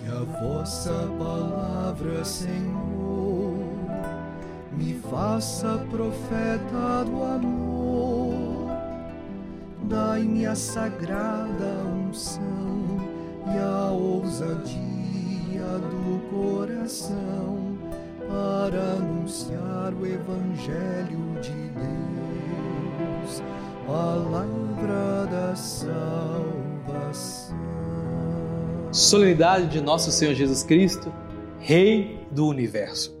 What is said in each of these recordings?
Que a vossa palavra, Senhor, me faça profeta do amor. Dai-me a sagrada unção e a ousadia do coração para anunciar o Evangelho de Deus, palavra da salvação. Solenidade de Nosso Senhor Jesus Cristo, Rei do Universo.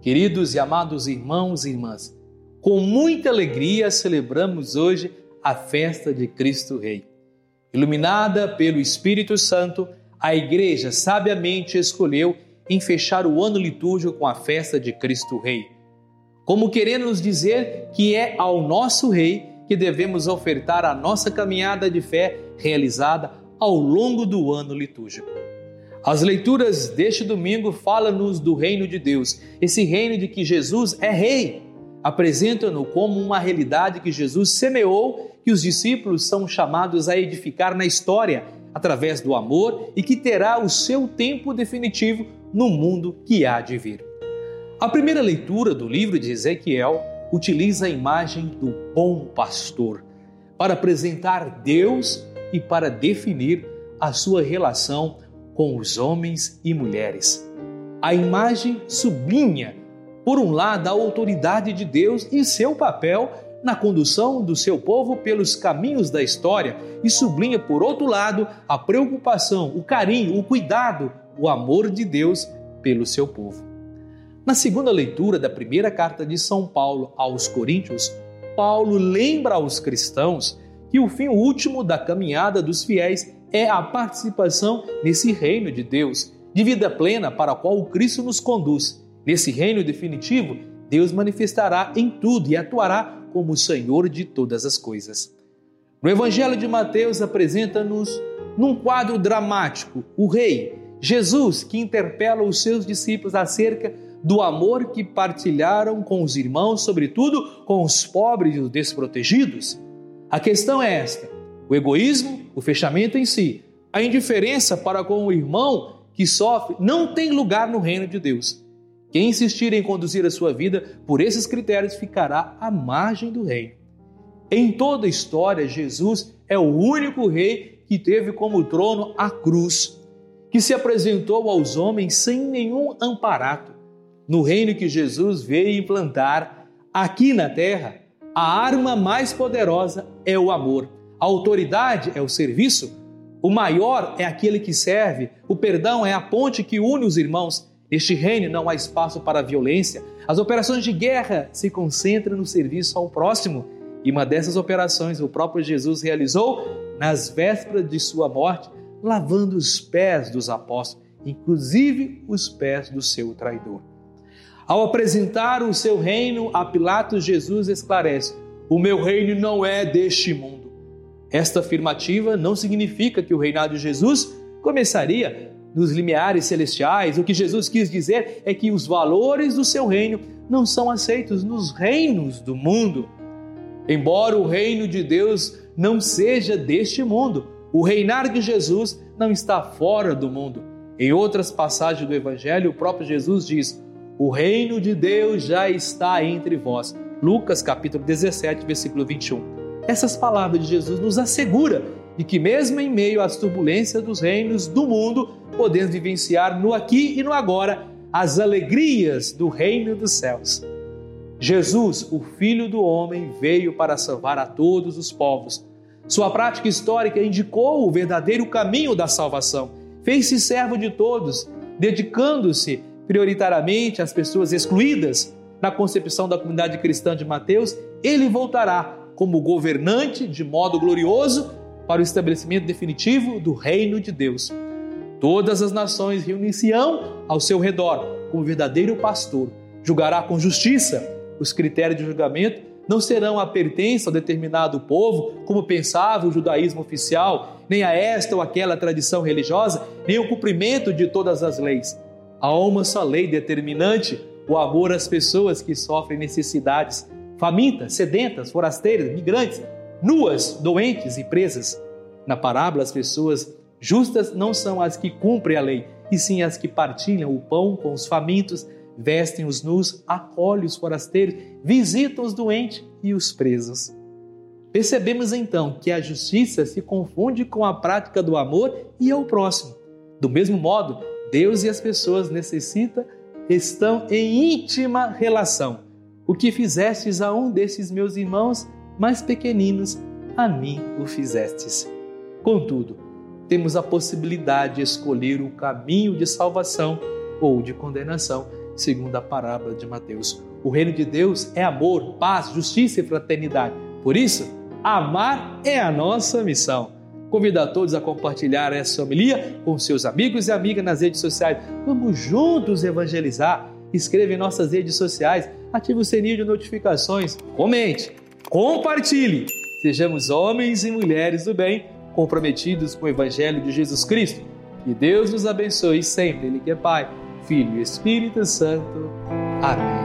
Queridos e amados irmãos e irmãs, com muita alegria celebramos hoje a festa de Cristo Rei. Iluminada pelo Espírito Santo, a Igreja sabiamente escolheu em fechar o ano litúrgico com a festa de Cristo Rei, como querendo nos dizer que é ao nosso Rei que devemos ofertar a nossa caminhada de fé realizada ao longo do ano litúrgico. As leituras deste domingo falam-nos do reino de Deus, esse reino de que Jesus é rei. Apresentam-no como uma realidade que Jesus semeou, que os discípulos são chamados a edificar na história através do amor e que terá o seu tempo definitivo no mundo que há de vir. A primeira leitura do livro de Ezequiel utiliza a imagem do bom pastor para apresentar Deus e para definir a sua relação com os homens e mulheres. A imagem sublinha, por um lado, a autoridade de Deus e seu papel na condução do seu povo pelos caminhos da história e sublinha, por outro lado, a preocupação, o carinho, o cuidado, o amor de Deus pelo seu povo. Na segunda leitura da primeira carta de São Paulo aos Coríntios, Paulo lembra aos cristãos que o fim último da caminhada dos fiéis é a participação nesse reino de Deus, de vida plena para a qual o Cristo nos conduz. Nesse reino definitivo, Deus manifestará em tudo e atuará como Senhor de todas as coisas. No Evangelho de Mateus apresenta-nos, num quadro dramático, o Rei, Jesus, que interpela os seus discípulos acerca do amor que partilharam com os irmãos, sobretudo com os pobres e os desprotegidos. A questão é esta: o egoísmo, o fechamento em si, a indiferença para com o irmão que sofre não tem lugar no reino de Deus. Quem insistir em conduzir a sua vida por esses critérios ficará à margem do reino. Em toda a história, Jesus é o único rei que teve como trono a cruz, que se apresentou aos homens sem nenhum amparato. No reino que Jesus veio implantar, aqui na terra, a arma mais poderosa é o amor, a autoridade é o serviço, o maior é aquele que serve, o perdão é a ponte que une os irmãos Neste reino não há espaço para violência. As operações de guerra se concentram no serviço ao próximo. E uma dessas operações o próprio Jesus realizou nas vésperas de sua morte, lavando os pés dos apóstolos, inclusive os pés do seu traidor. Ao apresentar o seu reino a Pilatos, Jesus esclarece: O meu reino não é deste mundo. Esta afirmativa não significa que o reinado de Jesus começaria nos limiares celestiais, o que Jesus quis dizer é que os valores do seu reino não são aceitos nos reinos do mundo. Embora o reino de Deus não seja deste mundo, o reinar de Jesus não está fora do mundo. Em outras passagens do Evangelho, o próprio Jesus diz: O reino de Deus já está entre vós. Lucas capítulo 17, versículo 21. Essas palavras de Jesus nos assegura de que mesmo em meio às turbulências dos reinos do mundo, podemos vivenciar no aqui e no agora as alegrias do reino dos céus. Jesus, o Filho do Homem, veio para salvar a todos os povos. Sua prática histórica indicou o verdadeiro caminho da salvação. Fez-se servo de todos, dedicando-se prioritariamente às pessoas excluídas. Na concepção da comunidade cristã de Mateus, ele voltará como governante de modo glorioso para o estabelecimento definitivo do reino de Deus. Todas as nações reunir-se-ão ao seu redor como verdadeiro pastor. Julgará com justiça. Os critérios de julgamento não serão a pertença a determinado povo, como pensava o judaísmo oficial, nem a esta ou aquela tradição religiosa, nem o cumprimento de todas as leis. Há uma só lei determinante: o amor às pessoas que sofrem necessidades, famintas, sedentas, forasteiras, migrantes, nuas, doentes e presas. Na parábola, as pessoas Justas não são as que cumprem a lei, e sim as que partilham o pão com os famintos, vestem os nus, acolhem os forasteiros, visitam os doentes e os presos. Percebemos então que a justiça se confunde com a prática do amor e ao próximo. Do mesmo modo, Deus e as pessoas necessitam, estão em íntima relação. O que fizestes a um desses meus irmãos mais pequeninos, a mim o fizestes. Contudo, temos a possibilidade de escolher o caminho de salvação ou de condenação, segundo a parábola de Mateus. O reino de Deus é amor, paz, justiça e fraternidade. Por isso, Amar é a nossa missão. Convido a todos a compartilhar essa homilia com seus amigos e amigas nas redes sociais. Vamos juntos evangelizar. Escreva em nossas redes sociais, ative o sininho de notificações, comente, compartilhe. Sejamos homens e mulheres do bem, comprometidos com o Evangelho de Jesus Cristo. Que Deus nos abençoe sempre, Ele que é Pai, Filho e Espírito Santo. Amém.